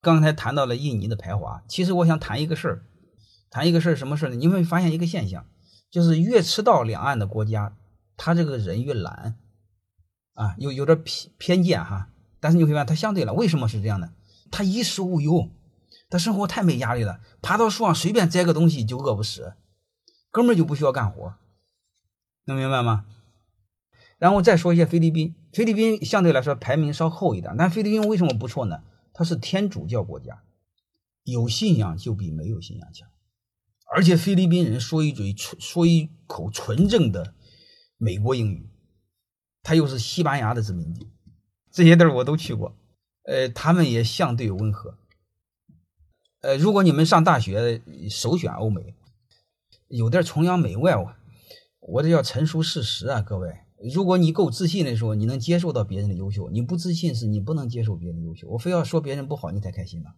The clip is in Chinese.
刚才谈到了印尼的排华，其实我想谈一个事儿，谈一个事儿，什么事儿呢？你会发现一个现象，就是越赤道两岸的国家，他这个人越懒，啊，有有点偏偏见哈。但是你会发现他相对了，为什么是这样的？他衣食无忧，他生活太没压力了，爬到树上随便摘个东西就饿不死，根本就不需要干活，能明白吗？然后再说一下菲律宾，菲律宾相对来说排名稍后一点，但菲律宾为什么不错呢？它是天主教国家，有信仰就比没有信仰强，而且菲律宾人说一嘴说一口纯正的美国英语，他又是西班牙的殖民地，这些地儿我都去过，呃，他们也相对温和，呃，如果你们上大学首选欧美，有点崇洋媚外，我我这要陈述事实啊，各位。如果你够自信的时候，你能接受到别人的优秀；你不自信，是你不能接受别人的优秀。我非要说别人不好，你才开心吗？